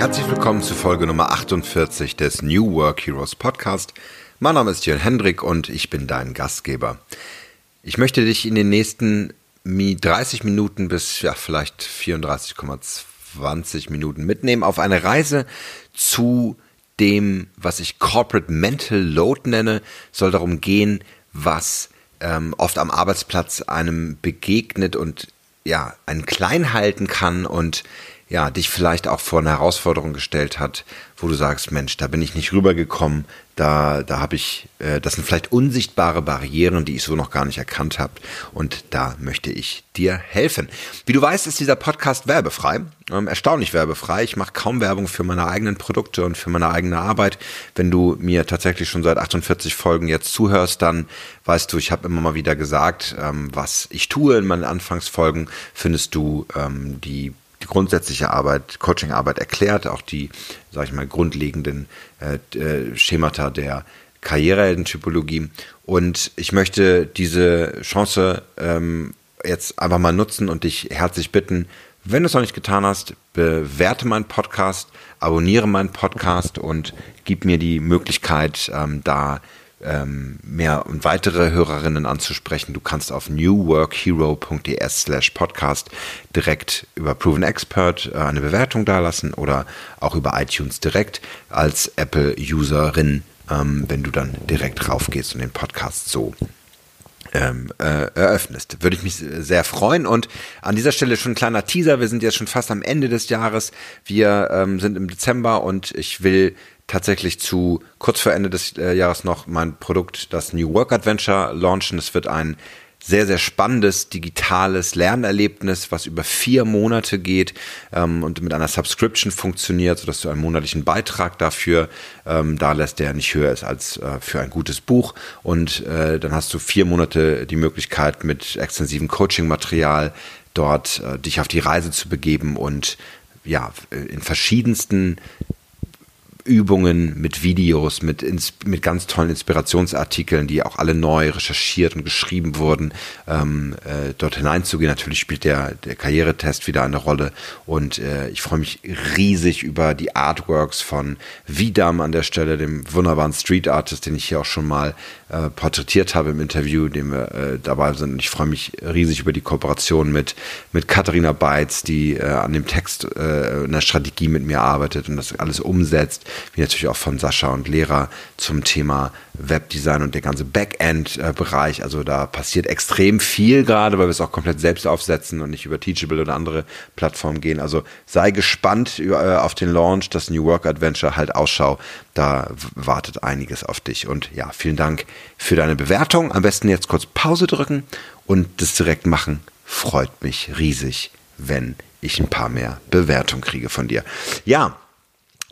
Herzlich willkommen zu Folge Nummer 48 des New Work Heroes Podcast. Mein Name ist Jörn Hendrik und ich bin dein Gastgeber. Ich möchte dich in den nächsten 30 Minuten bis ja, vielleicht 34,20 Minuten mitnehmen auf eine Reise zu dem, was ich Corporate Mental Load nenne. Soll darum gehen, was ähm, oft am Arbeitsplatz einem begegnet und ja, einen klein halten kann und ja, dich vielleicht auch vor eine Herausforderung gestellt hat, wo du sagst, Mensch, da bin ich nicht rübergekommen, da, da habe ich, äh, das sind vielleicht unsichtbare Barrieren, die ich so noch gar nicht erkannt habe. Und da möchte ich dir helfen. Wie du weißt, ist dieser Podcast werbefrei, ähm, erstaunlich werbefrei. Ich mache kaum Werbung für meine eigenen Produkte und für meine eigene Arbeit. Wenn du mir tatsächlich schon seit 48 Folgen jetzt zuhörst, dann weißt du, ich habe immer mal wieder gesagt, ähm, was ich tue in meinen Anfangsfolgen, findest du ähm, die die grundsätzliche Arbeit, Coaching-Arbeit erklärt, auch die, sage ich mal, grundlegenden äh, äh, Schemata der Karriereheldentypologie. Und ich möchte diese Chance ähm, jetzt einfach mal nutzen und dich herzlich bitten, wenn du es noch nicht getan hast, bewerte meinen Podcast, abonniere meinen Podcast und gib mir die Möglichkeit, ähm, da ähm, mehr und weitere Hörerinnen anzusprechen. Du kannst auf newworkhero.ds slash podcast direkt über Proven Expert äh, eine Bewertung dalassen oder auch über iTunes direkt als Apple-Userin, ähm, wenn du dann direkt raufgehst und den Podcast so ähm, äh, eröffnest. Würde ich mich sehr freuen. Und an dieser Stelle schon ein kleiner Teaser. Wir sind jetzt schon fast am Ende des Jahres. Wir ähm, sind im Dezember und ich will tatsächlich zu kurz vor Ende des äh, Jahres noch mein Produkt, das New Work Adventure, launchen. Es wird ein sehr, sehr spannendes digitales Lernerlebnis, was über vier Monate geht ähm, und mit einer Subscription funktioniert, sodass du einen monatlichen Beitrag dafür ähm, da lässt, der nicht höher ist als äh, für ein gutes Buch. Und äh, dann hast du vier Monate die Möglichkeit, mit extensivem Coaching-Material dort äh, dich auf die Reise zu begeben und ja, in verschiedensten Übungen, mit Videos, mit, mit ganz tollen Inspirationsartikeln, die auch alle neu recherchiert und geschrieben wurden, ähm, äh, dort hineinzugehen. Natürlich spielt der, der Karrieretest wieder eine Rolle und äh, ich freue mich riesig über die Artworks von Vidam an der Stelle, dem wunderbaren Street Artist, den ich hier auch schon mal äh, porträtiert habe im Interview, dem wir äh, dabei sind. Und ich freue mich riesig über die Kooperation mit, mit Katharina Beitz, die äh, an dem Text äh, in der Strategie mit mir arbeitet und das alles umsetzt wie natürlich auch von Sascha und Lehrer zum Thema Webdesign und der ganze Backend-Bereich. Also da passiert extrem viel gerade, weil wir es auch komplett selbst aufsetzen und nicht über Teachable oder andere Plattformen gehen. Also sei gespannt äh, auf den Launch, das New Work Adventure, halt Ausschau. Da wartet einiges auf dich. Und ja, vielen Dank für deine Bewertung. Am besten jetzt kurz Pause drücken und das direkt machen. Freut mich riesig, wenn ich ein paar mehr Bewertungen kriege von dir. Ja,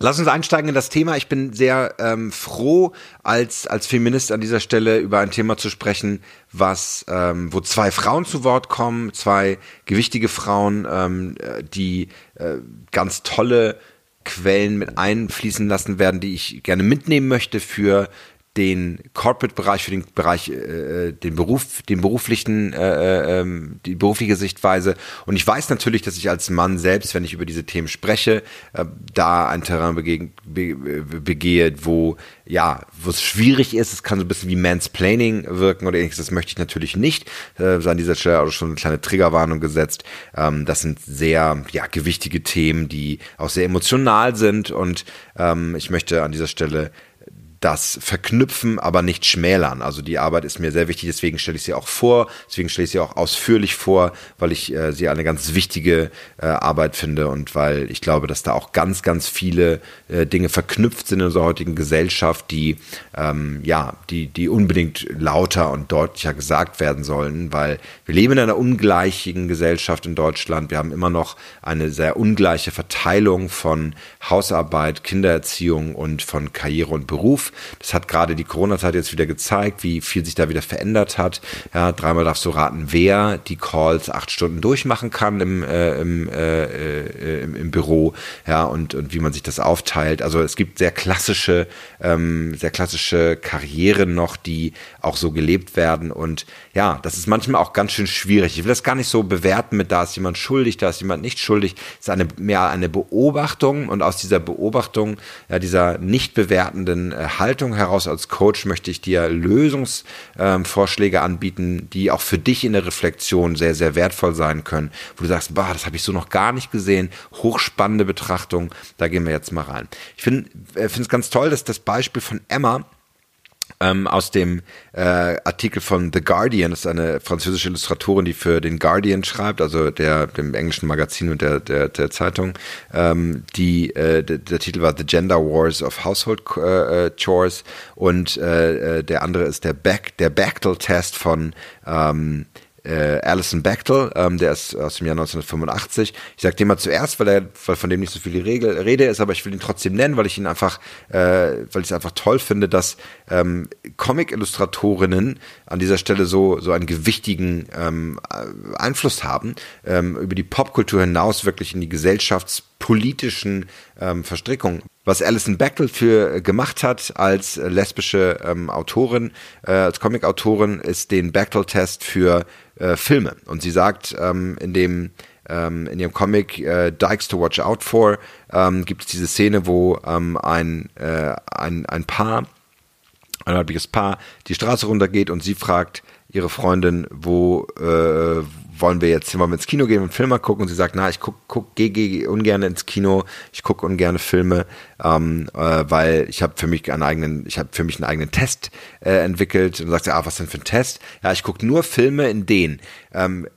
Lass uns einsteigen in das Thema. Ich bin sehr ähm, froh, als, als Feminist an dieser Stelle über ein Thema zu sprechen, was, ähm, wo zwei Frauen zu Wort kommen, zwei gewichtige Frauen, ähm, die äh, ganz tolle Quellen mit einfließen lassen werden, die ich gerne mitnehmen möchte für den Corporate-Bereich, für den Bereich, äh, den Beruf, den beruflichen, äh, äh, die berufliche Sichtweise. Und ich weiß natürlich, dass ich als Mann selbst, wenn ich über diese Themen spreche, äh, da ein Terrain bege be begehe, wo ja, wo es schwierig ist. Es kann so ein bisschen wie Mansplaining wirken oder ähnliches. Das möchte ich natürlich nicht. Äh, an dieser Stelle auch schon eine kleine Triggerwarnung gesetzt. Ähm, das sind sehr ja gewichtige Themen, die auch sehr emotional sind und ähm, ich möchte an dieser Stelle das verknüpfen, aber nicht schmälern. Also die Arbeit ist mir sehr wichtig, deswegen stelle ich sie auch vor, deswegen stelle ich sie auch ausführlich vor, weil ich äh, sie eine ganz wichtige äh, Arbeit finde und weil ich glaube, dass da auch ganz, ganz viele äh, Dinge verknüpft sind in unserer heutigen Gesellschaft, die ähm, ja, die, die unbedingt lauter und deutlicher gesagt werden sollen, weil wir leben in einer ungleichen Gesellschaft in Deutschland. Wir haben immer noch eine sehr ungleiche Verteilung von Hausarbeit, Kindererziehung und von Karriere und Beruf. Das hat gerade die Corona-Zeit jetzt wieder gezeigt, wie viel sich da wieder verändert hat. Ja, dreimal darfst du raten, wer die Calls acht Stunden durchmachen kann im, äh, im, äh, äh, im, im, Büro, ja, und, und wie man sich das aufteilt. Also es gibt sehr klassische, ähm, sehr klassische Karrieren noch, die auch so gelebt werden. Und ja, das ist manchmal auch ganz schön schwierig. Ich will das gar nicht so bewerten mit, da ist jemand schuldig, da ist jemand nicht schuldig. Es ist eine, mehr eine Beobachtung und aus dieser Beobachtung, ja, dieser nicht bewertenden äh, Haltung heraus als Coach möchte ich dir Lösungsvorschläge ähm, anbieten, die auch für dich in der Reflexion sehr, sehr wertvoll sein können, wo du sagst, bah, das habe ich so noch gar nicht gesehen. Hochspannende Betrachtung, da gehen wir jetzt mal rein. Ich finde äh, es ganz toll, dass das Beispiel von Emma ähm, aus dem äh, Artikel von The Guardian. Das ist eine französische Illustratorin, die für den Guardian schreibt, also der dem englischen Magazin und der der, der Zeitung. Ähm, die äh, der, der, Titel war The Gender Wars of Household äh, äh Chores und äh, äh, der andere ist der Back der Bechtel Test von ähm, äh, Alison Bechtel, ähm, der ist aus dem Jahr 1985. Ich sage den mal zuerst, weil er, weil von dem nicht so viel Regel, Rede ist, aber ich will ihn trotzdem nennen, weil ich ihn einfach, äh, weil ich es einfach toll finde, dass ähm, Comic-Illustratorinnen an dieser Stelle so so einen gewichtigen ähm, Einfluss haben ähm, über die Popkultur hinaus wirklich in die gesellschaftspolitischen ähm, Verstrickungen. Was Alison Bechtel für gemacht hat als lesbische ähm, Autorin, äh, als Comic-Autorin, ist den Bechtel-Test für äh, Filme. Und sie sagt ähm, in dem ähm, in ihrem Comic äh, Dykes to Watch Out For ähm, gibt es diese Szene, wo ähm, ein, äh, ein, ein Paar, ein weibliches Paar, die Straße runtergeht und sie fragt ihre Freundin, wo äh, wollen wir jetzt, wollen wir ins Kino gehen und einen Film mal gucken? Und sie sagt, na, ich guck, guck, gehe geh ungern ins Kino, ich gucke ungern Filme, ähm, äh, weil ich habe für mich einen eigenen, ich habe für mich einen eigenen Test äh, entwickelt. Und sagt sie, ah, was denn für ein Test? Ja, ich gucke nur Filme, in denen ähm, äh,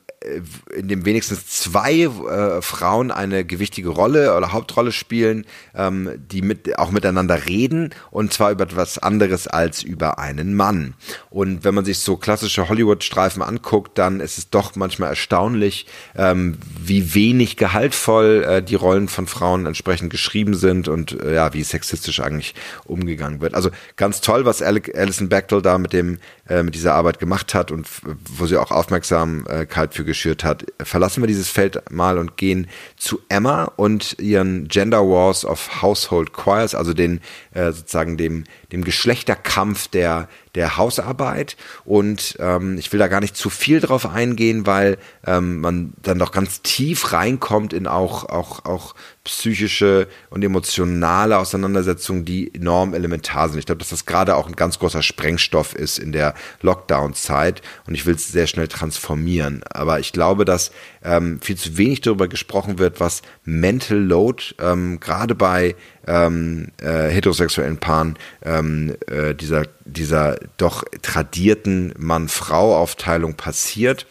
in dem wenigstens zwei äh, Frauen eine gewichtige Rolle oder Hauptrolle spielen, ähm, die mit, auch miteinander reden und zwar über etwas anderes als über einen Mann. Und wenn man sich so klassische Hollywood-Streifen anguckt, dann ist es doch manchmal erstaunlich, ähm, wie wenig gehaltvoll äh, die Rollen von Frauen entsprechend geschrieben sind und äh, ja, wie sexistisch eigentlich umgegangen wird. Also ganz toll, was Alison Bechtel da mit dem äh, mit dieser Arbeit gemacht hat und wo sie auch Aufmerksamkeit für geschürt hat. Verlassen wir dieses Feld mal und gehen zu Emma und ihren Gender Wars of Household Choirs, also den äh, sozusagen dem, dem Geschlechterkampf der, der Hausarbeit. Und ähm, ich will da gar nicht zu viel drauf eingehen, weil ähm, man dann doch ganz tief reinkommt in auch, auch, auch psychische und emotionale Auseinandersetzungen, die enorm elementar sind. Ich glaube, dass das gerade auch ein ganz großer Sprengstoff ist in der Lockdown-Zeit und ich will es sehr schnell transformieren. Aber ich glaube, dass ähm, viel zu wenig darüber gesprochen wird, was Mental Load ähm, gerade bei ähm, äh, heterosexuellen Paaren ähm, äh, dieser, dieser doch tradierten Mann-Frau-Aufteilung passiert,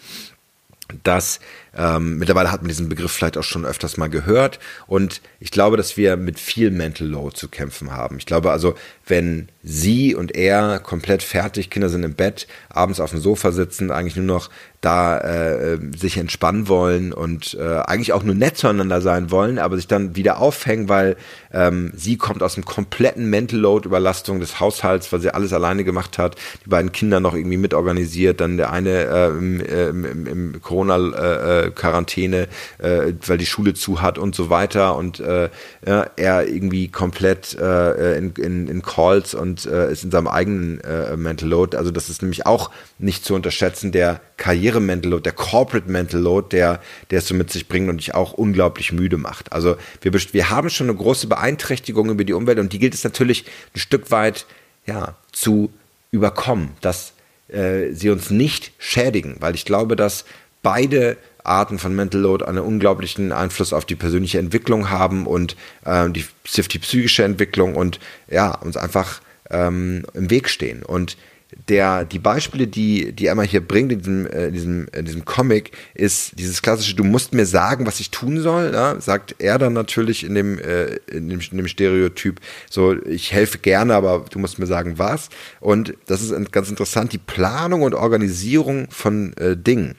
dass ähm, mittlerweile hat man diesen Begriff vielleicht auch schon öfters mal gehört und ich glaube, dass wir mit viel Mental Load zu kämpfen haben. Ich glaube also, wenn sie und er komplett fertig, Kinder sind im Bett, abends auf dem Sofa sitzen, eigentlich nur noch da äh, sich entspannen wollen und äh, eigentlich auch nur nett zueinander sein wollen, aber sich dann wieder aufhängen, weil ähm, sie kommt aus einem kompletten Mental Load Überlastung des Haushalts, weil sie alles alleine gemacht hat, die beiden Kinder noch irgendwie mitorganisiert, dann der eine äh, im, äh, im, im Corona äh, Quarantäne, äh, weil die Schule zu hat und so weiter und äh, ja, er irgendwie komplett äh, in, in, in Calls und äh, ist in seinem eigenen äh, Mental Load. Also das ist nämlich auch nicht zu unterschätzen, der Karriere-Mental Load, der Corporate Mental Load, der, der es so mit sich bringt und dich auch unglaublich müde macht. Also wir, wir haben schon eine große Beeinträchtigung über die Umwelt und die gilt es natürlich ein Stück weit ja, zu überkommen, dass äh, sie uns nicht schädigen, weil ich glaube, dass beide Arten von Mental Load einen unglaublichen Einfluss auf die persönliche Entwicklung haben und äh, die, die psychische Entwicklung und ja, uns einfach ähm, im Weg stehen. Und der, die Beispiele, die, die Emma hier bringt in diesem, äh, in diesem, in diesem Comic, ist dieses klassische, du musst mir sagen, was ich tun soll, ja? sagt er dann natürlich in dem, äh, in dem, in dem Stereotyp, so, ich helfe gerne, aber du musst mir sagen, was. Und das ist ganz interessant, die Planung und Organisierung von äh, Dingen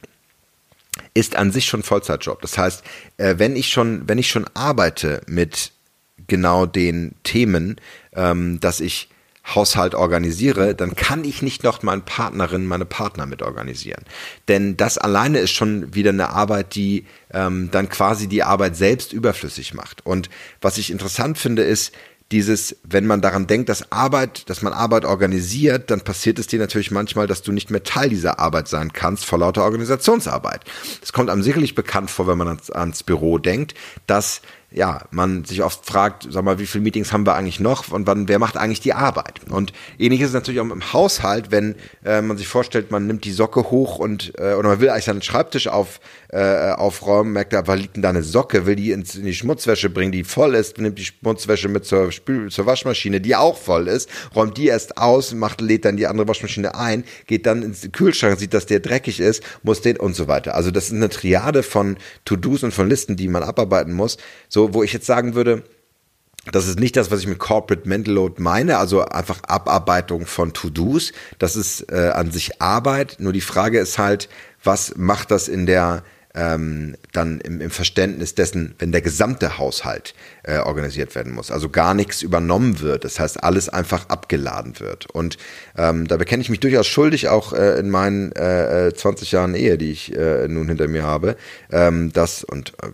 ist an sich schon Vollzeitjob. Das heißt, äh, wenn ich schon, wenn ich schon arbeite mit genau den Themen, ähm, dass ich Haushalt organisiere, dann kann ich nicht noch meine Partnerin, meine Partner mit organisieren. Denn das alleine ist schon wieder eine Arbeit, die ähm, dann quasi die Arbeit selbst überflüssig macht. Und was ich interessant finde, ist, dieses, wenn man daran denkt, dass Arbeit, dass man Arbeit organisiert, dann passiert es dir natürlich manchmal, dass du nicht mehr Teil dieser Arbeit sein kannst vor lauter Organisationsarbeit. Es kommt einem sicherlich bekannt vor, wenn man ans, ans Büro denkt, dass ja, man sich oft fragt, sag mal, wie viele Meetings haben wir eigentlich noch und wann, wer macht eigentlich die Arbeit? Und ähnlich ist es natürlich auch im Haushalt, wenn äh, man sich vorstellt, man nimmt die Socke hoch und äh, oder man will eigentlich seinen Schreibtisch auf, äh, aufräumen, merkt er, was liegt denn da eine Socke, will die ins, in die Schmutzwäsche bringen, die voll ist, nimmt die Schmutzwäsche mit zur, Spül zur Waschmaschine, die auch voll ist, räumt die erst aus, macht, lädt dann die andere Waschmaschine ein, geht dann ins Kühlschrank, sieht, dass der dreckig ist, muss den und so weiter. Also das ist eine Triade von To-Dos und von Listen, die man abarbeiten muss. So so, wo ich jetzt sagen würde, das ist nicht das, was ich mit Corporate Mental Load meine, also einfach Abarbeitung von To-Dos. Das ist äh, an sich Arbeit. Nur die Frage ist halt, was macht das in der ähm, dann im, im, Verständnis dessen, wenn der gesamte Haushalt äh, organisiert werden muss. Also gar nichts übernommen wird. Das heißt, alles einfach abgeladen wird. Und ähm, da bekenne ich mich durchaus schuldig, auch äh, in meinen äh, 20 äh, Jahren Ehe, die ich äh, nun hinter mir habe, ähm, das und äh,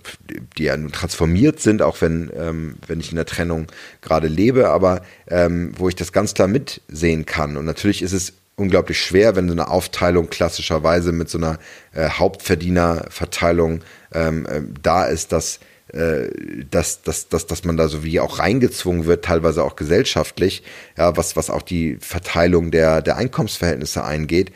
die ja nun transformiert sind, auch wenn, ähm, wenn ich in der Trennung gerade lebe, aber ähm, wo ich das ganz klar mitsehen kann. Und natürlich ist es unglaublich schwer, wenn so eine Aufteilung klassischerweise mit so einer äh, Hauptverdienerverteilung ähm, äh, da ist, dass, äh, dass, dass, dass, dass man da so wie auch reingezwungen wird, teilweise auch gesellschaftlich, ja, was, was auch die Verteilung der, der Einkommensverhältnisse eingeht.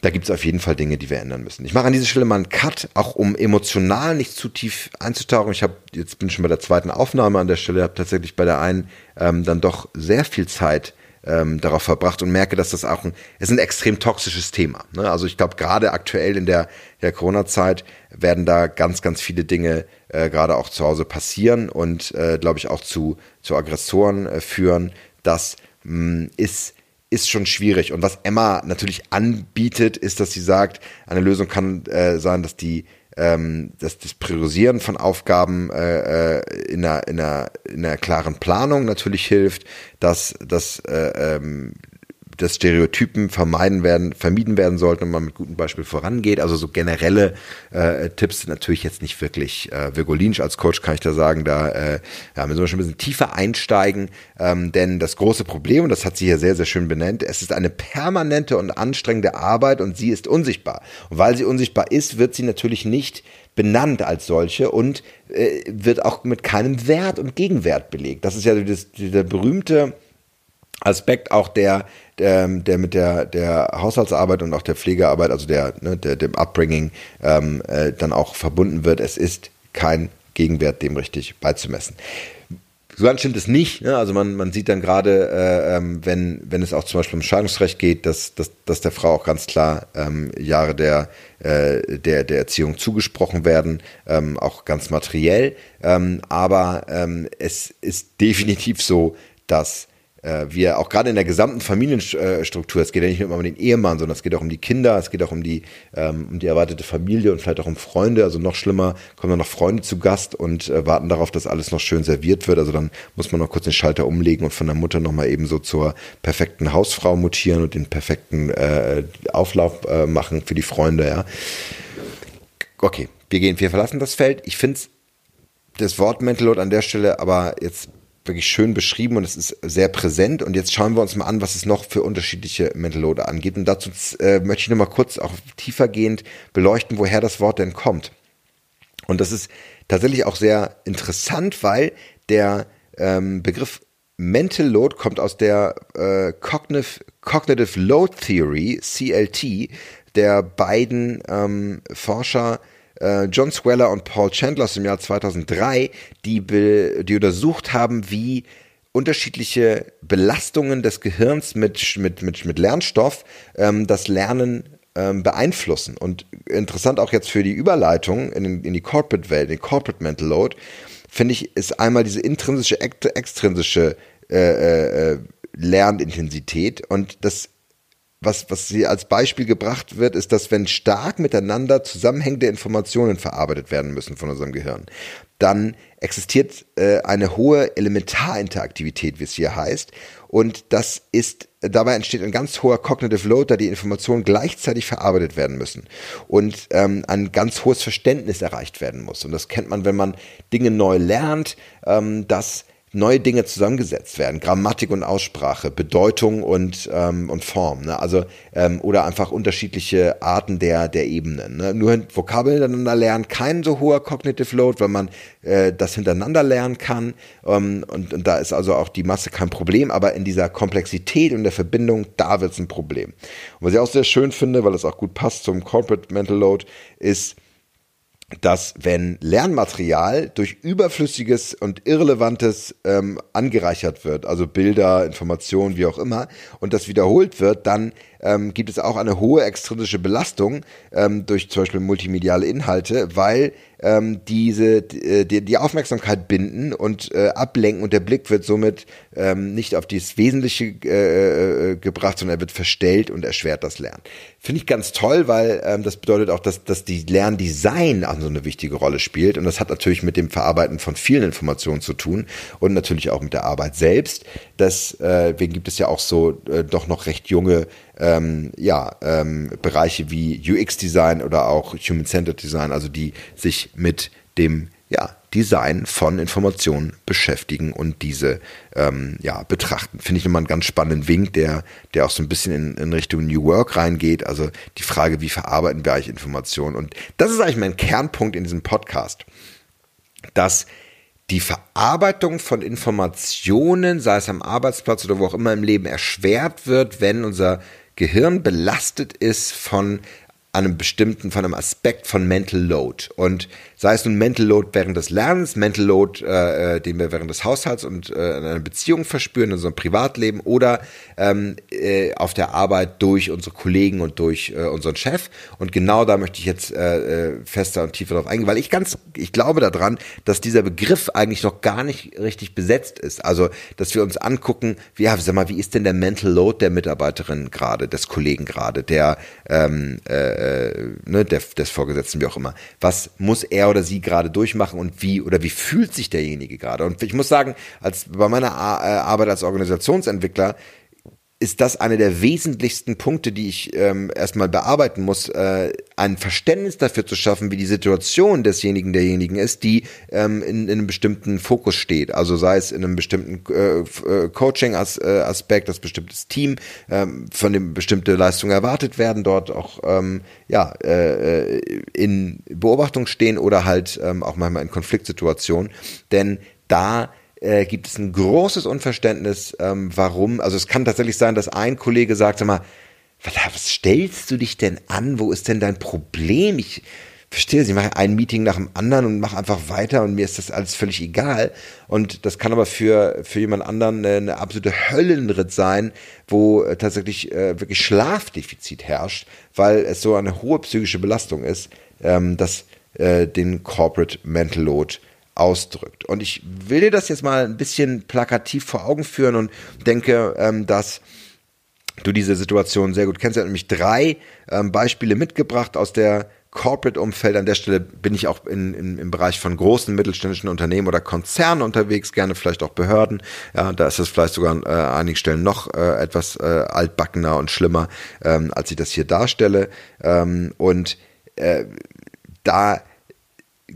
Da gibt es auf jeden Fall Dinge, die wir ändern müssen. Ich mache an dieser Stelle mal einen Cut, auch um emotional nicht zu tief einzutauchen. Ich habe jetzt bin schon bei der zweiten Aufnahme an der Stelle, habe tatsächlich bei der einen ähm, dann doch sehr viel Zeit ähm, darauf verbracht und merke, dass das auch ein, ist ein extrem toxisches Thema. Ne? Also ich glaube, gerade aktuell in der, der Corona-Zeit werden da ganz, ganz viele Dinge äh, gerade auch zu Hause passieren und äh, glaube ich auch zu, zu Aggressoren äh, führen. Das mh, ist ist schon schwierig. Und was Emma natürlich anbietet, ist, dass sie sagt, eine Lösung kann äh, sein, dass die ähm, dass das Priorisieren von Aufgaben äh, äh, in, einer, in, einer, in einer klaren Planung natürlich hilft, dass, dass äh, ähm, dass Stereotypen vermeiden werden, vermieden werden sollten und man mit gutem Beispiel vorangeht. Also so generelle äh, Tipps sind natürlich jetzt nicht wirklich äh, virgulinisch als Coach kann ich da sagen, da äh, ja, müssen wir schon ein bisschen tiefer einsteigen, ähm, denn das große Problem, und das hat sie hier sehr, sehr schön benannt, es ist eine permanente und anstrengende Arbeit und sie ist unsichtbar. Und weil sie unsichtbar ist, wird sie natürlich nicht benannt als solche und äh, wird auch mit keinem Wert und Gegenwert belegt. Das ist ja das, der berühmte Aspekt auch der, der, der mit der, der Haushaltsarbeit und auch der Pflegearbeit, also der, ne, der dem Upbringing ähm, äh, dann auch verbunden wird. Es ist kein Gegenwert dem richtig beizumessen. So ganz stimmt es nicht. Ne? Also man, man sieht dann gerade, äh, ähm, wenn, wenn es auch zum Beispiel um Scheidungsrecht geht, dass, dass, dass der Frau auch ganz klar ähm, Jahre der, äh, der, der Erziehung zugesprochen werden, ähm, auch ganz materiell. Ähm, aber ähm, es ist definitiv so, dass äh, wir auch gerade in der gesamten Familienstruktur, es geht ja nicht nur um den Ehemann, sondern es geht auch um die Kinder, es geht auch um die, ähm, um die erweiterte Familie und vielleicht auch um Freunde. Also noch schlimmer, kommen dann noch Freunde zu Gast und äh, warten darauf, dass alles noch schön serviert wird. Also dann muss man noch kurz den Schalter umlegen und von der Mutter nochmal eben so zur perfekten Hausfrau mutieren und den perfekten äh, Auflauf äh, machen für die Freunde, ja. Okay, wir gehen, wir verlassen das Feld. Ich finde das Wort Mental Load an der Stelle aber jetzt wirklich schön beschrieben und es ist sehr präsent. Und jetzt schauen wir uns mal an, was es noch für unterschiedliche Mental Load angeht. Und dazu äh, möchte ich nochmal kurz auch tiefergehend beleuchten, woher das Wort denn kommt. Und das ist tatsächlich auch sehr interessant, weil der ähm, Begriff Mental Load kommt aus der äh, Cognitive, Cognitive Load Theory, CLT, der beiden ähm, Forscher äh, John Sweller und Paul Chandler aus dem Jahr 2003, die, die untersucht haben, wie unterschiedliche Belastungen des Gehirns mit, mit, mit, mit Lernstoff ähm, das Lernen ähm, beeinflussen. Und interessant auch jetzt für die Überleitung in, in die Corporate-Welt, die Corporate Mental Load, finde ich, ist einmal diese intrinsische, extrinsische äh, äh, äh, Lernintensität. Und das was, was sie als Beispiel gebracht wird, ist, dass wenn stark miteinander zusammenhängende Informationen verarbeitet werden müssen von unserem Gehirn, dann existiert äh, eine hohe Elementarinteraktivität, wie es hier heißt. Und das ist, dabei entsteht ein ganz hoher Cognitive Load, da die Informationen gleichzeitig verarbeitet werden müssen und ähm, ein ganz hohes Verständnis erreicht werden muss. Und das kennt man, wenn man Dinge neu lernt, ähm, dass neue Dinge zusammengesetzt werden, Grammatik und Aussprache, Bedeutung und, ähm, und Form, ne? also ähm, oder einfach unterschiedliche Arten der, der Ebenen. Ne? Nur Vokabeln hintereinander lernen, kein so hoher Cognitive Load, weil man äh, das hintereinander lernen kann ähm, und, und da ist also auch die Masse kein Problem, aber in dieser Komplexität und der Verbindung, da wird es ein Problem. Und was ich auch sehr schön finde, weil es auch gut passt zum Corporate Mental Load, ist, dass wenn Lernmaterial durch überflüssiges und irrelevantes ähm, angereichert wird, also Bilder, Informationen, wie auch immer, und das wiederholt wird, dann ähm, gibt es auch eine hohe extrinsische Belastung ähm, durch zum Beispiel multimediale Inhalte, weil ähm, diese äh, die, die Aufmerksamkeit binden und äh, ablenken und der Blick wird somit ähm, nicht auf das Wesentliche äh, äh, gebracht, sondern er wird verstellt und erschwert das Lernen. Finde ich ganz toll, weil ähm, das bedeutet auch, dass, dass die Lerndesign auch so eine wichtige Rolle spielt und das hat natürlich mit dem Verarbeiten von vielen Informationen zu tun und natürlich auch mit der Arbeit selbst. Deswegen gibt es ja auch so äh, doch noch recht junge ähm, ja, ähm, Bereiche wie UX-Design oder auch Human-Centered Design, also die sich mit dem ja, Design von Informationen beschäftigen und diese ähm, ja, betrachten. Finde ich nochmal einen ganz spannenden Wink, der, der auch so ein bisschen in, in Richtung New Work reingeht. Also die Frage, wie verarbeiten wir eigentlich Informationen? Und das ist eigentlich mein Kernpunkt in diesem Podcast, dass die Verarbeitung von Informationen, sei es am Arbeitsplatz oder wo auch immer im Leben, erschwert wird, wenn unser Gehirn belastet ist von einem bestimmten, von einem Aspekt von Mental Load. Und sei es nun Mental Load während des Lernens, Mental Load, äh, äh, den wir während des Haushalts und äh, in einer Beziehung verspüren, in unserem Privatleben oder ähm, äh, auf der Arbeit durch unsere Kollegen und durch äh, unseren Chef. Und genau da möchte ich jetzt äh, äh fester und tiefer drauf eingehen, weil ich ganz, ich glaube daran, dass dieser Begriff eigentlich noch gar nicht richtig besetzt ist. Also, dass wir uns angucken, wie, ja, sag mal, wie ist denn der Mental Load der Mitarbeiterin gerade, des Kollegen gerade, der, ähm, äh, äh ne, der, des Vorgesetzten, wie auch immer. Was muss er oder sie gerade durchmachen und wie oder wie fühlt sich derjenige gerade? Und ich muss sagen, als bei meiner Arbeit als Organisationsentwickler ist das einer der wesentlichsten Punkte, die ich ähm, erstmal bearbeiten muss, äh, ein Verständnis dafür zu schaffen, wie die Situation desjenigen, derjenigen ist, die ähm, in, in einem bestimmten Fokus steht. Also sei es in einem bestimmten äh, äh Coaching-Aspekt, das bestimmtes Team, ähm, von dem bestimmte Leistungen erwartet werden, dort auch ähm, ja, äh, in Beobachtung stehen oder halt ähm, auch manchmal in Konfliktsituationen. Denn da äh, gibt es ein großes Unverständnis, ähm, warum. Also es kann tatsächlich sein, dass ein Kollege sagt, sag mal, was, stellst du dich denn an? Wo ist denn dein Problem? Ich verstehe, ich mache ein Meeting nach dem anderen und mache einfach weiter und mir ist das alles völlig egal. Und das kann aber für, für jemand anderen eine, eine absolute Höllenritt sein, wo äh, tatsächlich äh, wirklich Schlafdefizit herrscht, weil es so eine hohe psychische Belastung ist, ähm, dass äh, den Corporate Mental Load ausdrückt. Und ich will dir das jetzt mal ein bisschen plakativ vor Augen führen und denke, ähm, dass du diese Situation sehr gut kennst. Er hat nämlich drei ähm, Beispiele mitgebracht aus der Corporate-Umfeld. An der Stelle bin ich auch in, in, im Bereich von großen mittelständischen Unternehmen oder Konzernen unterwegs, gerne vielleicht auch Behörden. Ja, da ist es vielleicht sogar an äh, einigen Stellen noch äh, etwas äh, altbackener und schlimmer, ähm, als ich das hier darstelle. Ähm, und äh, da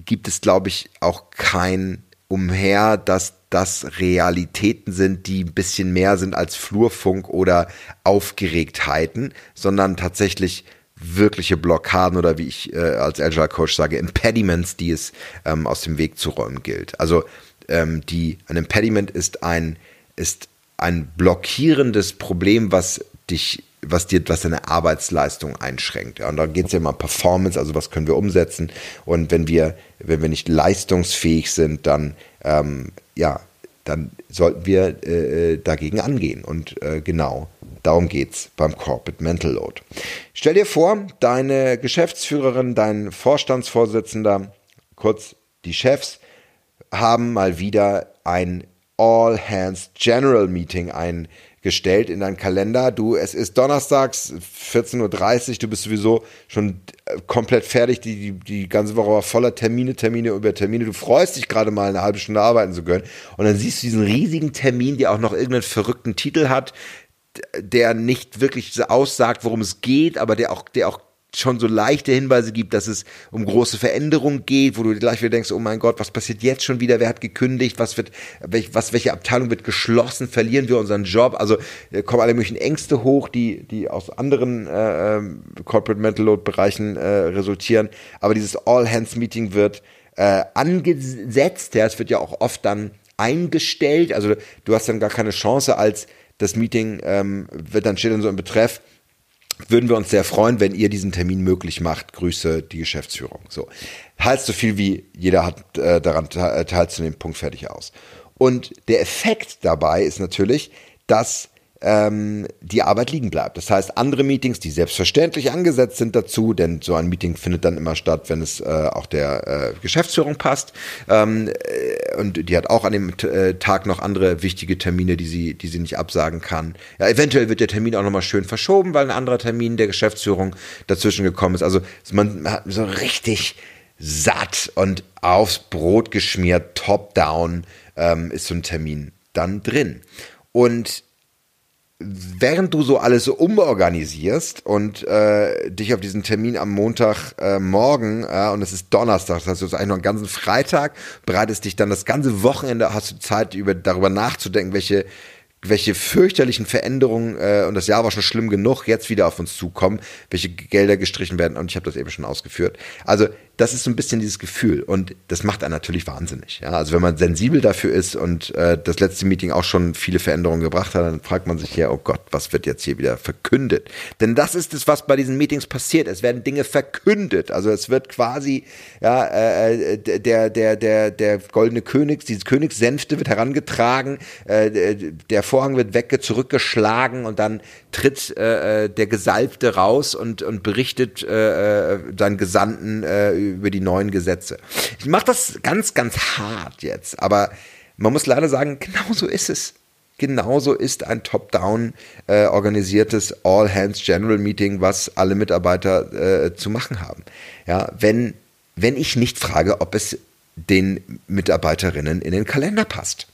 gibt es, glaube ich, auch kein Umher, dass das Realitäten sind, die ein bisschen mehr sind als Flurfunk oder Aufgeregtheiten, sondern tatsächlich wirkliche Blockaden oder wie ich äh, als Agile Coach sage, Impediments, die es ähm, aus dem Weg zu räumen gilt. Also ähm, die, ein Impediment ist ein, ist ein blockierendes Problem, was dich was dir, was deine Arbeitsleistung einschränkt. Ja, und da geht es ja immer Performance, also was können wir umsetzen. Und wenn wir, wenn wir nicht leistungsfähig sind, dann ähm, ja, dann sollten wir äh dagegen angehen. Und äh, genau darum geht es beim Corporate Mental Load. Stell dir vor, deine Geschäftsführerin, dein Vorstandsvorsitzender, kurz die Chefs, haben mal wieder ein All Hands General Meeting, ein gestellt in deinen Kalender. Du, es ist donnerstags 14.30 Uhr, du bist sowieso schon äh, komplett fertig. Die, die, die ganze Woche war voller Termine, Termine über Termine. Du freust dich gerade mal eine halbe Stunde arbeiten zu können. Und dann siehst du diesen riesigen Termin, der auch noch irgendeinen verrückten Titel hat, der nicht wirklich aussagt, worum es geht, aber der auch, der auch schon so leichte Hinweise gibt, dass es um große Veränderungen geht, wo du gleich wieder denkst, oh mein Gott, was passiert jetzt schon wieder? Wer hat gekündigt? Was wird, was, welche Abteilung wird geschlossen? Verlieren wir unseren Job? Also kommen alle möglichen Ängste hoch, die, die aus anderen äh, ähm, Corporate Mental Load Bereichen äh, resultieren. Aber dieses All Hands Meeting wird äh, angesetzt. Ja, es wird ja auch oft dann eingestellt. Also du hast dann gar keine Chance als das Meeting ähm, wird dann steht dann so im Betreff würden wir uns sehr freuen, wenn ihr diesen Termin möglich macht. Grüße die Geschäftsführung. So. Heißt so viel wie jeder hat äh, daran äh, teilzunehmen, Punkt fertig aus. Und der Effekt dabei ist natürlich, dass die Arbeit liegen bleibt. Das heißt, andere Meetings, die selbstverständlich angesetzt sind dazu, denn so ein Meeting findet dann immer statt, wenn es äh, auch der äh, Geschäftsführung passt. Ähm, äh, und die hat auch an dem äh, Tag noch andere wichtige Termine, die sie, die sie nicht absagen kann. Ja, eventuell wird der Termin auch nochmal schön verschoben, weil ein anderer Termin der Geschäftsführung dazwischen gekommen ist. Also man hat so richtig satt und aufs Brot geschmiert, top-down ähm, ist so ein Termin dann drin. Und während du so alles so umorganisierst und äh, dich auf diesen Termin am Montagmorgen äh, äh, und es ist Donnerstag, das heißt, du hast eigentlich noch einen ganzen Freitag, bereitest dich dann das ganze Wochenende, hast du Zeit, über, darüber nachzudenken, welche welche fürchterlichen Veränderungen, äh, und das Jahr war schon schlimm genug, jetzt wieder auf uns zukommen, welche Gelder gestrichen werden, und ich habe das eben schon ausgeführt. Also das ist so ein bisschen dieses Gefühl und das macht einen natürlich wahnsinnig. Ja? Also wenn man sensibel dafür ist und äh, das letzte Meeting auch schon viele Veränderungen gebracht hat, dann fragt man sich ja, oh Gott, was wird jetzt hier wieder verkündet? Denn das ist es, was bei diesen Meetings passiert. Es werden Dinge verkündet. Also es wird quasi ja äh, äh der der der der goldene König, diese Königssänfte wird herangetragen, äh, der Vorhang wird wegge zurückgeschlagen und dann tritt äh, äh, der Gesalbte raus und und berichtet äh, äh seinen Gesandten äh, über die neuen Gesetze. Ich mache das ganz, ganz hart jetzt, aber man muss leider sagen, genau so ist es. Genauso ist ein top-down äh, organisiertes All-Hands-General-Meeting, was alle Mitarbeiter äh, zu machen haben. Ja, wenn, wenn ich nicht frage, ob es den Mitarbeiterinnen in den Kalender passt.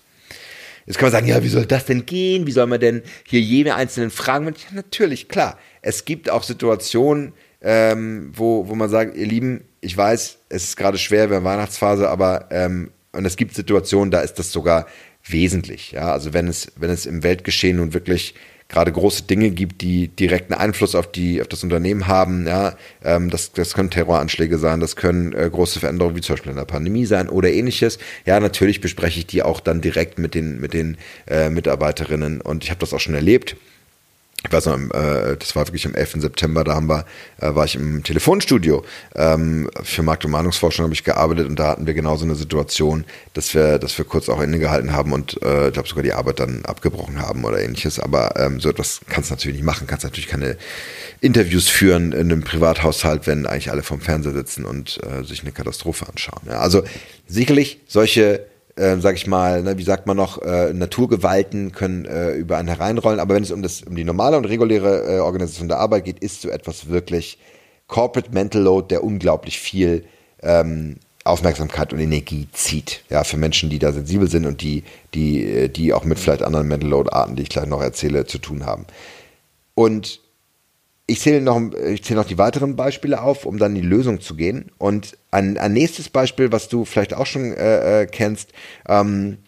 Jetzt kann man sagen, ja, wie soll das denn gehen? Wie soll man denn hier jede einzelnen fragen? Ja, natürlich, klar. Es gibt auch Situationen, ähm, wo, wo man sagt, ihr Lieben, ich weiß, es ist gerade schwer, wir haben Weihnachtsphase, aber ähm, und es gibt Situationen, da ist das sogar wesentlich. Ja, also wenn es, wenn es im Weltgeschehen nun wirklich gerade große Dinge gibt, die direkten Einfluss auf die, auf das Unternehmen haben, ja, ähm, das, das können Terroranschläge sein, das können äh, große Veränderungen wie zum Beispiel in der Pandemie sein oder ähnliches. Ja, natürlich bespreche ich die auch dann direkt mit den, mit den äh, Mitarbeiterinnen und ich habe das auch schon erlebt ich weiß noch, äh, das war wirklich am 11. September, da haben wir, äh, war ich im Telefonstudio. Ähm, für Markt- und Meinungsforschung habe ich gearbeitet und da hatten wir genau so eine Situation, dass wir, dass wir kurz auch innegehalten haben und äh, ich glaube sogar die Arbeit dann abgebrochen haben oder ähnliches. Aber ähm, so etwas kannst du natürlich nicht machen, kannst natürlich keine Interviews führen in einem Privathaushalt, wenn eigentlich alle vom Fernseher sitzen und äh, sich eine Katastrophe anschauen. Ja, also sicherlich solche äh, sag ich mal, ne, wie sagt man noch, äh, Naturgewalten können äh, über einen hereinrollen. Aber wenn es um, das, um die normale und reguläre äh, Organisation der Arbeit geht, ist so etwas wirklich Corporate Mental Load, der unglaublich viel ähm, Aufmerksamkeit und Energie zieht. Ja, für Menschen, die da sensibel sind und die, die, äh, die auch mit vielleicht anderen Mental Load Arten, die ich gleich noch erzähle, zu tun haben. Und ich zähle noch, ich zähle noch die weiteren Beispiele auf, um dann die Lösung zu gehen. Und ein, ein nächstes Beispiel, was du vielleicht auch schon äh, äh kennst, ähm,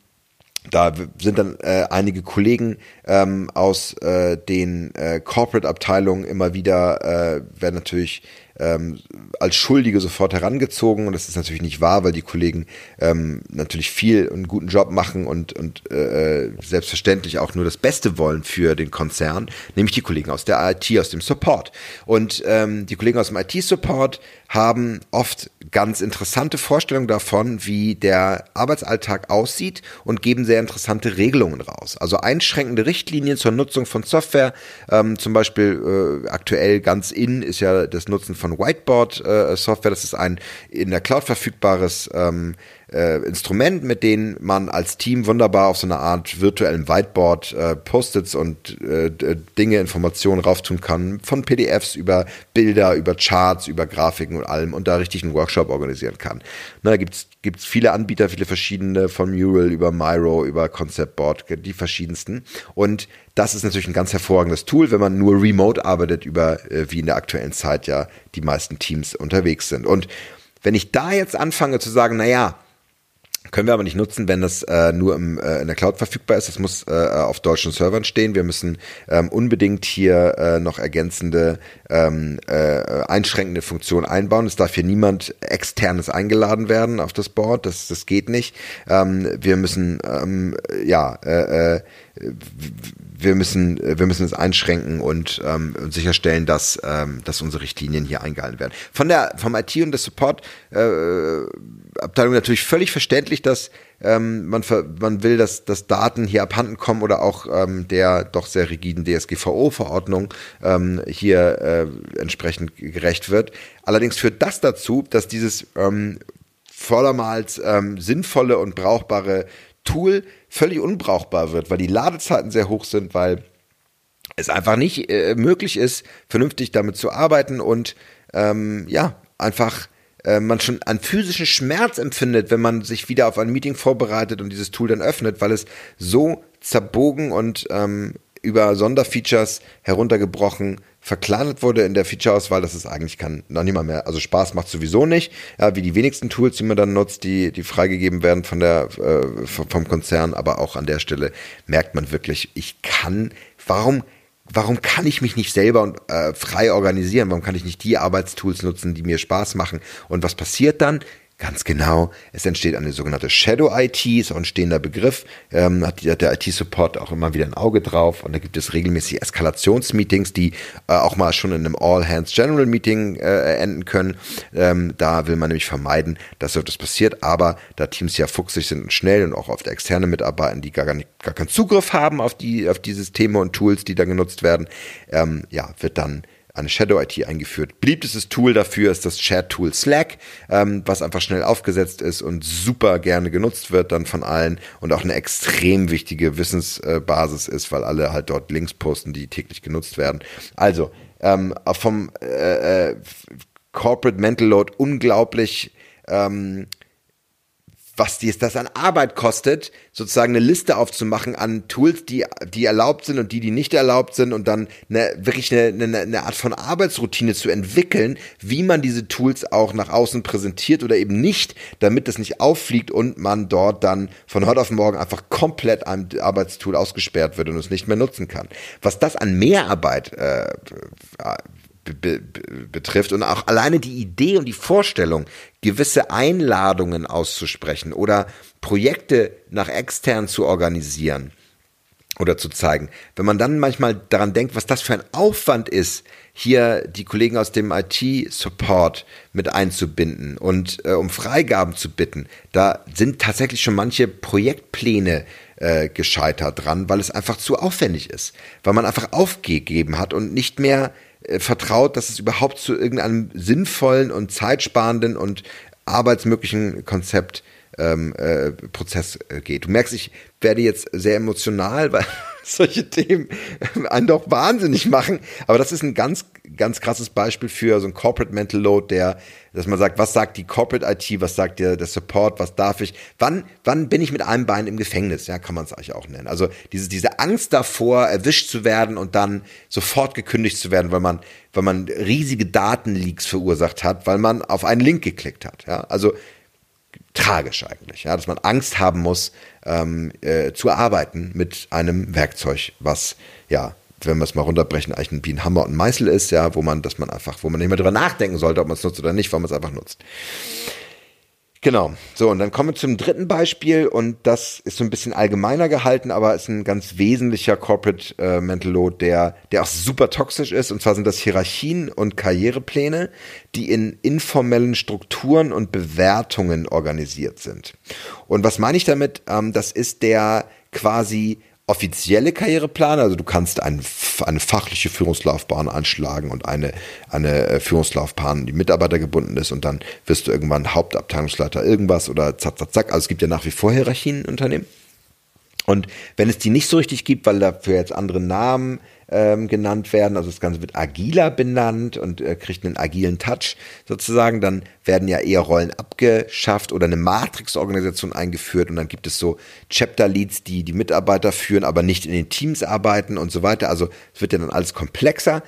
da sind dann äh, einige Kollegen ähm, aus äh, den äh, Corporate-Abteilungen immer wieder, äh, werden natürlich ähm, als Schuldige sofort herangezogen und das ist natürlich nicht wahr, weil die Kollegen ähm, natürlich viel und guten Job machen und, und äh, selbstverständlich auch nur das Beste wollen für den Konzern, nämlich die Kollegen aus der IT, aus dem Support. Und ähm, die Kollegen aus dem IT-Support haben oft ganz interessante Vorstellungen davon, wie der Arbeitsalltag aussieht und geben sehr interessante Regelungen raus. Also einschränkende Richtlinien zur Nutzung von Software, ähm, zum Beispiel äh, aktuell ganz in ist ja das Nutzen von von Whiteboard äh, Software. Das ist ein in der Cloud verfügbares ähm, äh, Instrument, mit denen man als Team wunderbar auf so einer Art virtuellen Whiteboard äh, Post-its und äh, Dinge, Informationen rauftun kann, von PDFs über Bilder, über Charts, über Grafiken und allem und da richtig einen Workshop organisieren kann. Na, da gibt's gibt's viele Anbieter, viele verschiedene, von Mural über Miro, über Conceptboard, die verschiedensten. Und das ist natürlich ein ganz hervorragendes Tool, wenn man nur remote arbeitet, über äh, wie in der aktuellen Zeit ja die meisten Teams unterwegs sind. Und wenn ich da jetzt anfange zu sagen, naja, können wir aber nicht nutzen, wenn das äh, nur im, äh, in der Cloud verfügbar ist. Das muss äh, auf deutschen Servern stehen. Wir müssen ähm, unbedingt hier äh, noch ergänzende, ähm, äh, einschränkende Funktionen einbauen. Es darf hier niemand externes eingeladen werden auf das Board. Das, das geht nicht. Ähm, wir müssen ähm, ja äh, äh, wir müssen, wir müssen es einschränken und ähm, sicherstellen, dass, ähm, dass unsere Richtlinien hier eingehalten werden. Von der, vom IT und der Support äh, Abteilung natürlich völlig verständlich, dass ähm, man, man will, dass, dass Daten hier abhanden kommen oder auch ähm, der doch sehr rigiden DSGVO-Verordnung ähm, hier äh, entsprechend gerecht wird. Allerdings führt das dazu, dass dieses ähm, vordermals ähm, sinnvolle und brauchbare Tool völlig unbrauchbar wird, weil die Ladezeiten sehr hoch sind, weil es einfach nicht äh, möglich ist, vernünftig damit zu arbeiten und ähm, ja, einfach äh, man schon einen physischen Schmerz empfindet, wenn man sich wieder auf ein Meeting vorbereitet und dieses Tool dann öffnet, weil es so zerbogen und ähm, über Sonderfeatures heruntergebrochen verkleinert wurde in der Feature-Auswahl, dass es eigentlich kann noch mal mehr, also Spaß macht sowieso nicht, ja, wie die wenigsten Tools, die man dann nutzt, die, die freigegeben werden von der, äh, vom Konzern, aber auch an der Stelle merkt man wirklich, ich kann, warum, warum kann ich mich nicht selber und, äh, frei organisieren? Warum kann ich nicht die Arbeitstools nutzen, die mir Spaß machen? Und was passiert dann? Ganz genau. Es entsteht eine sogenannte Shadow IT, ist auch ein stehender Begriff. Ähm, hat der IT-Support auch immer wieder ein Auge drauf. Und da gibt es regelmäßig Eskalationsmeetings, die äh, auch mal schon in einem All-Hands-General-Meeting äh, enden können. Ähm, da will man nämlich vermeiden, dass so etwas passiert. Aber da Teams ja fuchsig sind und schnell und auch der externe mitarbeiten, die gar, nicht, gar keinen Zugriff haben auf die, auf die Systeme und Tools, die da genutzt werden, ähm, ja, wird dann eine Shadow IT eingeführt. Beliebtestes Tool dafür ist das Chat-Tool Slack, ähm, was einfach schnell aufgesetzt ist und super gerne genutzt wird dann von allen und auch eine extrem wichtige Wissensbasis ist, weil alle halt dort Links posten, die täglich genutzt werden. Also ähm, vom äh, äh, Corporate Mental Load unglaublich ähm, was dies das an Arbeit kostet, sozusagen eine Liste aufzumachen an Tools, die, die erlaubt sind und die, die nicht erlaubt sind und dann eine, wirklich eine, eine, eine Art von Arbeitsroutine zu entwickeln, wie man diese Tools auch nach außen präsentiert oder eben nicht, damit das nicht auffliegt und man dort dann von heute auf morgen einfach komplett einem Arbeitstool ausgesperrt wird und es nicht mehr nutzen kann. Was das an Mehrarbeit äh, be betrifft und auch alleine die Idee und die Vorstellung, gewisse Einladungen auszusprechen oder Projekte nach extern zu organisieren oder zu zeigen. Wenn man dann manchmal daran denkt, was das für ein Aufwand ist, hier die Kollegen aus dem IT-Support mit einzubinden und äh, um Freigaben zu bitten, da sind tatsächlich schon manche Projektpläne äh, gescheitert dran, weil es einfach zu aufwendig ist, weil man einfach aufgegeben hat und nicht mehr vertraut, dass es überhaupt zu irgendeinem sinnvollen und zeitsparenden und arbeitsmöglichen Konzept ähm, äh, Prozess äh, geht. Du merkst, ich werde jetzt sehr emotional, weil solche Themen einen doch wahnsinnig machen. Aber das ist ein ganz, ganz krasses Beispiel für so ein Corporate Mental Load, der, dass man sagt, was sagt die Corporate IT, was sagt der, der Support, was darf ich, wann, wann bin ich mit einem Bein im Gefängnis, ja, kann man es eigentlich auch nennen. Also diese, diese Angst davor, erwischt zu werden und dann sofort gekündigt zu werden, weil man, weil man riesige Datenleaks verursacht hat, weil man auf einen Link geklickt hat, ja. Also tragisch eigentlich, ja, dass man Angst haben muss, ähm, äh, zu arbeiten mit einem Werkzeug, was ja, wenn wir es mal runterbrechen, eigentlich ein Hammer und ein Meißel ist, ja, wo man, dass man einfach, wo man nicht mehr drüber nachdenken sollte, ob man es nutzt oder nicht, weil man es einfach nutzt. Genau. So, und dann kommen wir zum dritten Beispiel und das ist so ein bisschen allgemeiner gehalten, aber ist ein ganz wesentlicher Corporate äh, Mental Load, der, der auch super toxisch ist. Und zwar sind das Hierarchien und Karrierepläne, die in informellen Strukturen und Bewertungen organisiert sind. Und was meine ich damit? Ähm, das ist der quasi offizielle Karriereplan, also du kannst ein, eine fachliche Führungslaufbahn anschlagen und eine, eine äh, Führungslaufbahn, die Mitarbeiter gebunden ist und dann wirst du irgendwann Hauptabteilungsleiter irgendwas oder zack, zack, zack. Also es gibt ja nach wie vor Hierarchien in Unternehmen. Und wenn es die nicht so richtig gibt, weil dafür jetzt andere Namen ähm, genannt werden, also das Ganze wird agiler benannt und äh, kriegt einen agilen Touch sozusagen, dann werden ja eher Rollen abgeschafft oder eine Matrix-Organisation eingeführt und dann gibt es so Chapter-Leads, die die Mitarbeiter führen, aber nicht in den Teams arbeiten und so weiter. Also es wird ja dann alles komplexer,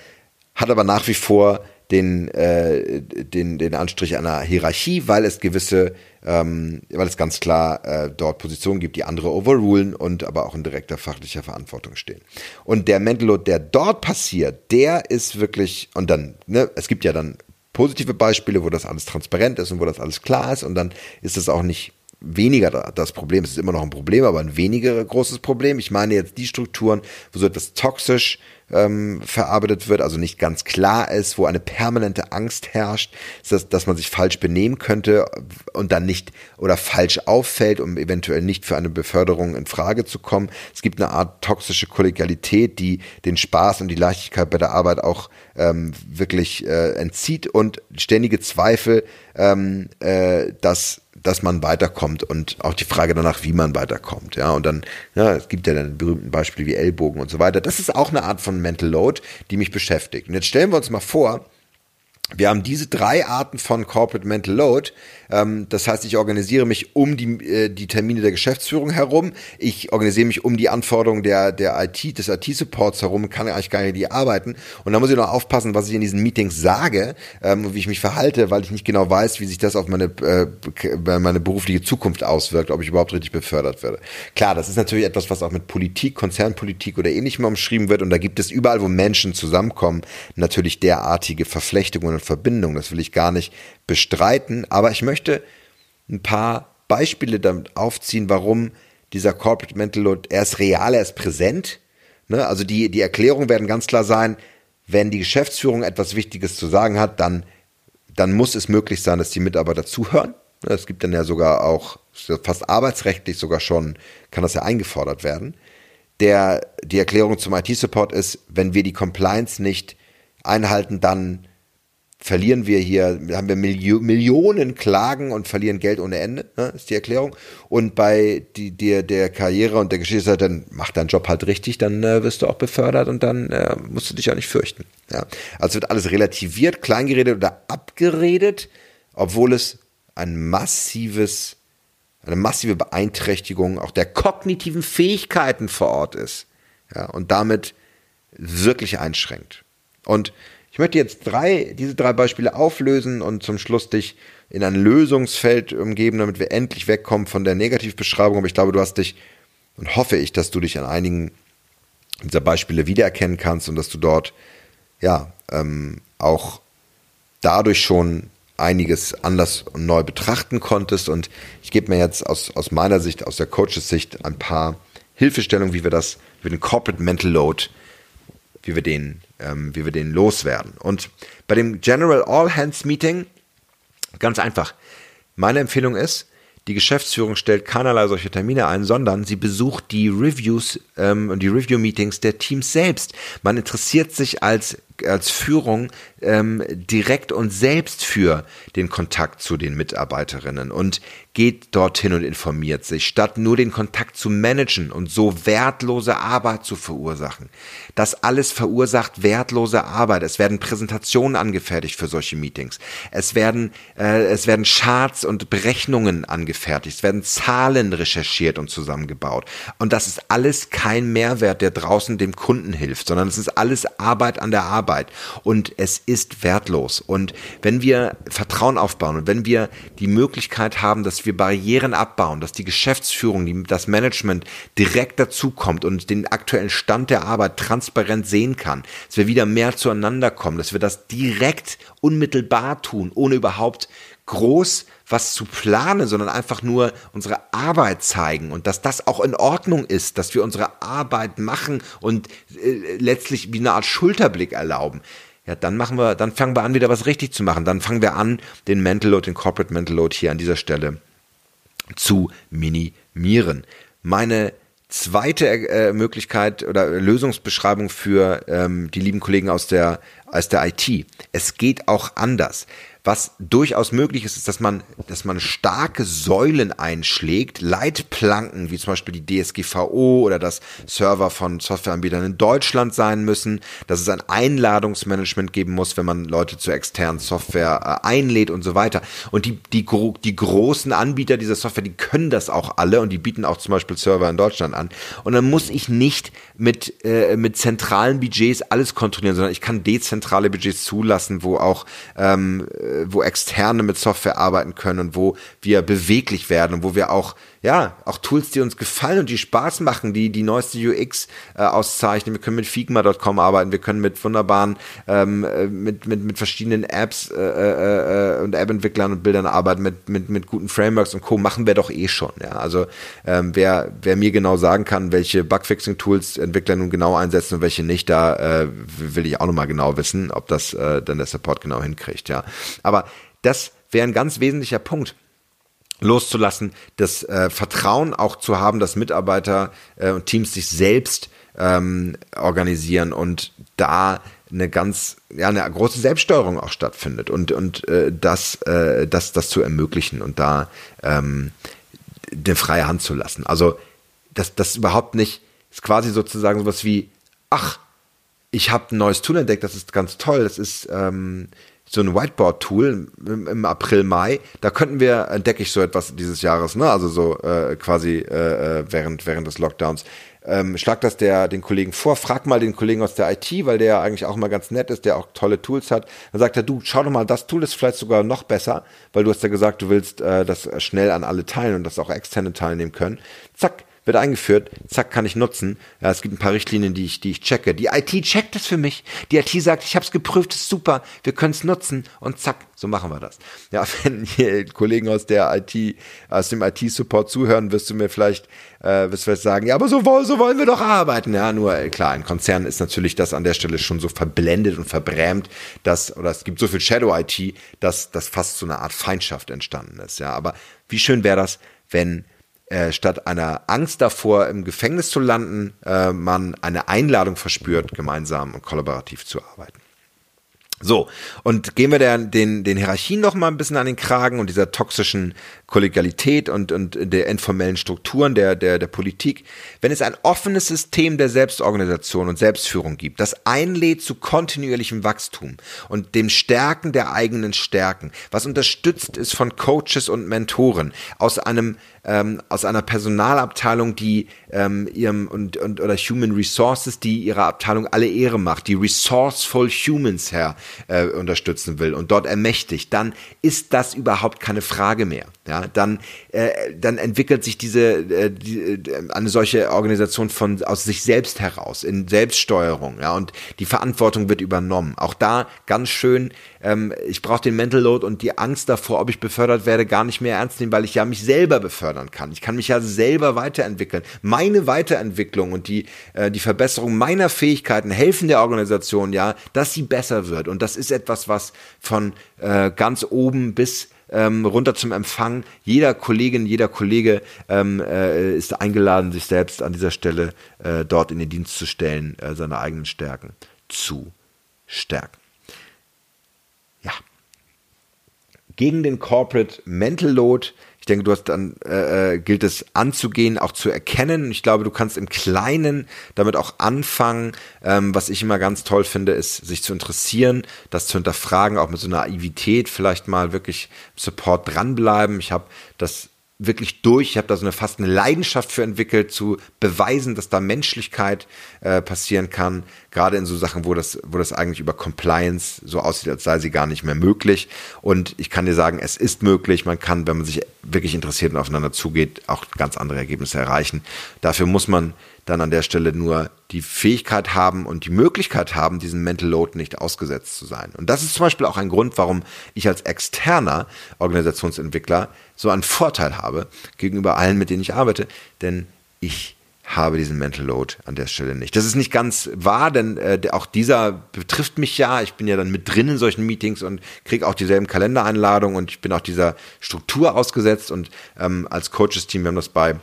hat aber nach wie vor den, äh, den, den Anstrich einer Hierarchie, weil es gewisse, ähm, weil es ganz klar äh, dort Positionen gibt, die andere overrulen und aber auch in direkter fachlicher Verantwortung stehen. Und der Mental der dort passiert, der ist wirklich, und dann, ne, es gibt ja dann positive Beispiele, wo das alles transparent ist und wo das alles klar ist und dann ist es auch nicht weniger das Problem. Es ist immer noch ein Problem, aber ein weniger großes Problem. Ich meine jetzt die Strukturen, wo so etwas toxisch ähm, verarbeitet wird, also nicht ganz klar ist, wo eine permanente Angst herrscht, dass, dass man sich falsch benehmen könnte und dann nicht oder falsch auffällt, um eventuell nicht für eine Beförderung in Frage zu kommen. Es gibt eine Art toxische Kollegialität, die den Spaß und die Leichtigkeit bei der Arbeit auch ähm, wirklich äh, entzieht und ständige Zweifel, ähm, äh, dass dass man weiterkommt und auch die Frage danach, wie man weiterkommt. Ja, und dann, ja, es gibt ja dann berühmten Beispiele wie Ellbogen und so weiter. Das ist auch eine Art von Mental Load, die mich beschäftigt. Und jetzt stellen wir uns mal vor, wir haben diese drei Arten von Corporate Mental Load. Ähm, das heißt, ich organisiere mich um die, äh, die Termine der Geschäftsführung herum. Ich organisiere mich um die Anforderungen der, der IT, des IT-Supports herum, kann eigentlich gar nicht arbeiten. Und da muss ich noch aufpassen, was ich in diesen Meetings sage ähm, und wie ich mich verhalte, weil ich nicht genau weiß, wie sich das auf meine, äh, meine berufliche Zukunft auswirkt, ob ich überhaupt richtig befördert werde. Klar, das ist natürlich etwas, was auch mit Politik, Konzernpolitik oder ähnlichem umschrieben wird. Und da gibt es überall, wo Menschen zusammenkommen, natürlich derartige Verflechtungen und Verbindung. Das will ich gar nicht bestreiten, aber ich möchte ein paar Beispiele damit aufziehen, warum dieser Corporate Mental Load, er ist real, er ist präsent. Ne? Also die, die Erklärungen werden ganz klar sein, wenn die Geschäftsführung etwas Wichtiges zu sagen hat, dann, dann muss es möglich sein, dass die Mitarbeiter zuhören. Ne? Es gibt dann ja sogar auch, fast arbeitsrechtlich sogar schon, kann das ja eingefordert werden. Der, die Erklärung zum IT-Support ist, wenn wir die Compliance nicht einhalten, dann verlieren wir hier, haben wir Milio Millionen Klagen und verlieren Geld ohne Ende, ne, ist die Erklärung. Und bei die, der, der Karriere und der Geschichte, dann mach deinen Job halt richtig, dann äh, wirst du auch befördert und dann äh, musst du dich auch nicht fürchten. Ja. Also wird alles relativiert, kleingeredet oder abgeredet, obwohl es ein massives, eine massive Beeinträchtigung auch der kognitiven Fähigkeiten vor Ort ist. Ja, und damit wirklich einschränkt. Und ich möchte jetzt drei, diese drei Beispiele auflösen und zum Schluss dich in ein Lösungsfeld umgeben, damit wir endlich wegkommen von der Negativbeschreibung. Aber ich glaube, du hast dich und hoffe ich, dass du dich an einigen dieser Beispiele wiedererkennen kannst und dass du dort ja ähm, auch dadurch schon einiges anders und neu betrachten konntest. Und ich gebe mir jetzt aus, aus meiner Sicht, aus der Coaches Sicht, ein paar Hilfestellungen, wie wir das, wie wir den Corporate Mental Load, wie wir den ähm, wie wir den loswerden. Und bei dem General All Hands Meeting, ganz einfach, meine Empfehlung ist, die Geschäftsführung stellt keinerlei solche Termine ein, sondern sie besucht die Reviews ähm, und die Review-Meetings der Teams selbst. Man interessiert sich als als Führung ähm, direkt und selbst für den Kontakt zu den Mitarbeiterinnen und geht dorthin und informiert sich, statt nur den Kontakt zu managen und so wertlose Arbeit zu verursachen. Das alles verursacht wertlose Arbeit. Es werden Präsentationen angefertigt für solche Meetings. Es werden, äh, es werden Charts und Berechnungen angefertigt. Es werden Zahlen recherchiert und zusammengebaut. Und das ist alles kein Mehrwert, der draußen dem Kunden hilft, sondern es ist alles Arbeit an der Arbeit. Und es ist wertlos. Und wenn wir Vertrauen aufbauen und wenn wir die Möglichkeit haben, dass wir Barrieren abbauen, dass die Geschäftsführung, das Management direkt dazukommt und den aktuellen Stand der Arbeit transparent sehen kann, dass wir wieder mehr zueinander kommen, dass wir das direkt unmittelbar tun, ohne überhaupt groß was zu planen, sondern einfach nur unsere Arbeit zeigen und dass das auch in Ordnung ist, dass wir unsere Arbeit machen und äh, letztlich wie eine Art Schulterblick erlauben ja, dann machen wir, dann fangen wir an, wieder was richtig zu machen. Dann fangen wir an, den Mental Load, den Corporate Mental Load hier an dieser Stelle zu minimieren. Meine zweite äh, Möglichkeit oder Lösungsbeschreibung für ähm, die lieben Kollegen aus der, aus der IT. Es geht auch anders. Was durchaus möglich ist, ist, dass man, dass man starke Säulen einschlägt, Leitplanken, wie zum Beispiel die DSGVO oder dass Server von Softwareanbietern in Deutschland sein müssen, dass es ein Einladungsmanagement geben muss, wenn man Leute zur externen Software äh, einlädt und so weiter. Und die, die, die großen Anbieter dieser Software, die können das auch alle und die bieten auch zum Beispiel Server in Deutschland an. Und dann muss ich nicht mit, äh, mit zentralen Budgets alles kontrollieren, sondern ich kann dezentrale Budgets zulassen, wo auch ähm, äh, wo Externe mit Software arbeiten können und wo wir beweglich werden und wo wir auch ja, auch Tools, die uns gefallen und die Spaß machen, die die neueste UX äh, auszeichnen. Wir können mit Figma.com arbeiten, wir können mit wunderbaren, ähm, äh, mit, mit, mit verschiedenen Apps äh, äh, äh, und App-Entwicklern und Bildern arbeiten, mit, mit, mit guten Frameworks und Co. machen wir doch eh schon. Ja? Also ähm, wer, wer mir genau sagen kann, welche Bugfixing-Tools Entwickler nun genau einsetzen und welche nicht, da äh, will ich auch nochmal genau wissen, ob das äh, dann der Support genau hinkriegt. Ja, Aber das wäre ein ganz wesentlicher Punkt loszulassen, das äh, Vertrauen auch zu haben, dass Mitarbeiter äh, und Teams sich selbst ähm, organisieren und da eine ganz, ja, eine große Selbststeuerung auch stattfindet und, und äh, das, äh, das, das zu ermöglichen und da ähm, eine freie Hand zu lassen. Also das, das überhaupt nicht, ist quasi sozusagen sowas wie, ach, ich habe ein neues Tool entdeckt, das ist ganz toll, das ist ähm, so ein Whiteboard-Tool im, April, Mai. Da könnten wir, entdecke ich so etwas dieses Jahres, ne? Also so äh, quasi äh, äh, während, während des Lockdowns. Ähm, schlag das der, den Kollegen vor, frag mal den Kollegen aus der IT, weil der eigentlich auch immer ganz nett ist, der auch tolle Tools hat. Dann sagt er, du, schau doch mal, das Tool ist vielleicht sogar noch besser, weil du hast ja gesagt, du willst äh, das schnell an alle teilen und das auch externe teilnehmen können. Zack, wird eingeführt, zack, kann ich nutzen. Ja, es gibt ein paar Richtlinien, die ich, die ich checke. Die IT checkt es für mich. Die IT sagt, ich habe es geprüft, ist super, wir können es nutzen und zack, so machen wir das. Ja, wenn hier Kollegen aus der IT, aus dem IT-Support zuhören, wirst du mir vielleicht, äh, wirst du vielleicht sagen, ja, aber so, so wollen wir doch arbeiten. Ja, nur klar, ein Konzern ist natürlich das an der Stelle schon so verblendet und verbrämt, dass, oder es gibt so viel Shadow-IT, dass das fast so eine Art Feindschaft entstanden ist. Ja, aber wie schön wäre das, wenn äh, statt einer Angst davor, im Gefängnis zu landen, äh, man eine Einladung verspürt, gemeinsam und kollaborativ zu arbeiten. So, und gehen wir der, den, den Hierarchien noch mal ein bisschen an den Kragen und dieser toxischen Kollegialität und, und der informellen Strukturen der, der, der Politik. Wenn es ein offenes System der Selbstorganisation und Selbstführung gibt, das einlädt zu kontinuierlichem Wachstum und dem Stärken der eigenen Stärken, was unterstützt ist von Coaches und Mentoren aus einem ähm, aus einer Personalabteilung, die ähm, ihrem und, und oder Human Resources, die ihrer Abteilung alle Ehre macht, die Resourceful Humans her äh, unterstützen will und dort ermächtigt, dann ist das überhaupt keine Frage mehr. Ja, dann äh, dann entwickelt sich diese äh, die, äh, eine solche Organisation von aus sich selbst heraus in Selbststeuerung. Ja, und die Verantwortung wird übernommen. Auch da ganz schön ähm, ich brauche den Mental Load und die Angst davor, ob ich befördert werde, gar nicht mehr ernst nehmen, weil ich ja mich selber befördern kann. Ich kann mich ja selber weiterentwickeln. Meine Weiterentwicklung und die, äh, die Verbesserung meiner Fähigkeiten helfen der Organisation ja, dass sie besser wird. Und das ist etwas, was von äh, ganz oben bis ähm, runter zum Empfang. Jeder Kollegin, jeder Kollege ähm, äh, ist eingeladen, sich selbst an dieser Stelle äh, dort in den Dienst zu stellen, äh, seine eigenen Stärken zu stärken. gegen den Corporate Mental Load. Ich denke, du hast dann äh, äh, gilt es anzugehen, auch zu erkennen. Ich glaube, du kannst im Kleinen damit auch anfangen. Ähm, was ich immer ganz toll finde, ist, sich zu interessieren, das zu hinterfragen, auch mit so einer Naivität vielleicht mal wirklich Support dranbleiben. Ich habe das wirklich durch. Ich habe da so eine fast eine Leidenschaft für entwickelt, zu beweisen, dass da Menschlichkeit äh, passieren kann. Gerade in so Sachen, wo das, wo das eigentlich über Compliance so aussieht, als sei sie gar nicht mehr möglich. Und ich kann dir sagen, es ist möglich. Man kann, wenn man sich wirklich interessiert und aufeinander zugeht, auch ganz andere Ergebnisse erreichen. Dafür muss man dann an der Stelle nur die Fähigkeit haben und die Möglichkeit haben, diesen Mental Load nicht ausgesetzt zu sein. Und das ist zum Beispiel auch ein Grund, warum ich als externer Organisationsentwickler so einen Vorteil habe gegenüber allen, mit denen ich arbeite, denn ich habe diesen Mental Load an der Stelle nicht. Das ist nicht ganz wahr, denn äh, auch dieser betrifft mich ja. Ich bin ja dann mit drin in solchen Meetings und kriege auch dieselben Kalendereinladungen und ich bin auch dieser Struktur ausgesetzt und ähm, als Coaches-Team, wir haben das bei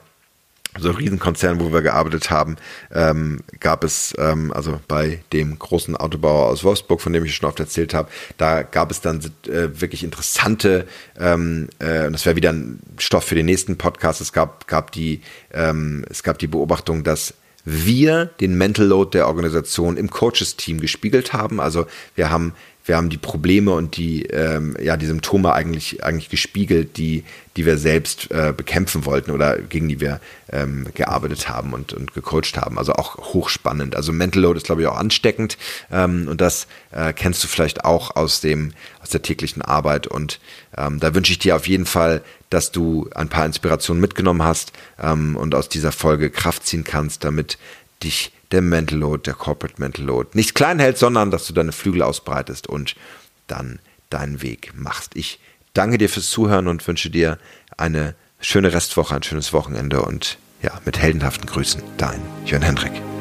so Riesenkonzern, wo wir gearbeitet haben, ähm, gab es, ähm, also bei dem großen Autobauer aus Wolfsburg, von dem ich schon oft erzählt habe, da gab es dann äh, wirklich interessante, ähm, äh, und das wäre wieder ein Stoff für den nächsten Podcast, es gab, gab die, ähm, es gab die Beobachtung, dass wir den Mental Load der Organisation im Coaches-Team gespiegelt haben. Also wir haben wir haben die Probleme und die, ähm, ja, die Symptome eigentlich, eigentlich gespiegelt, die, die wir selbst äh, bekämpfen wollten oder gegen die wir ähm, gearbeitet haben und, und gecoacht haben. Also auch hochspannend. Also Mental Load ist, glaube ich, auch ansteckend. Ähm, und das äh, kennst du vielleicht auch aus dem, aus der täglichen Arbeit. Und ähm, da wünsche ich dir auf jeden Fall, dass du ein paar Inspirationen mitgenommen hast ähm, und aus dieser Folge Kraft ziehen kannst, damit dich der Mental Load, der Corporate Mental Load nicht klein hält, sondern dass du deine Flügel ausbreitest und dann deinen Weg machst. Ich danke dir fürs Zuhören und wünsche dir eine schöne Restwoche, ein schönes Wochenende und ja, mit heldenhaften Grüßen, dein Jörn Hendrik.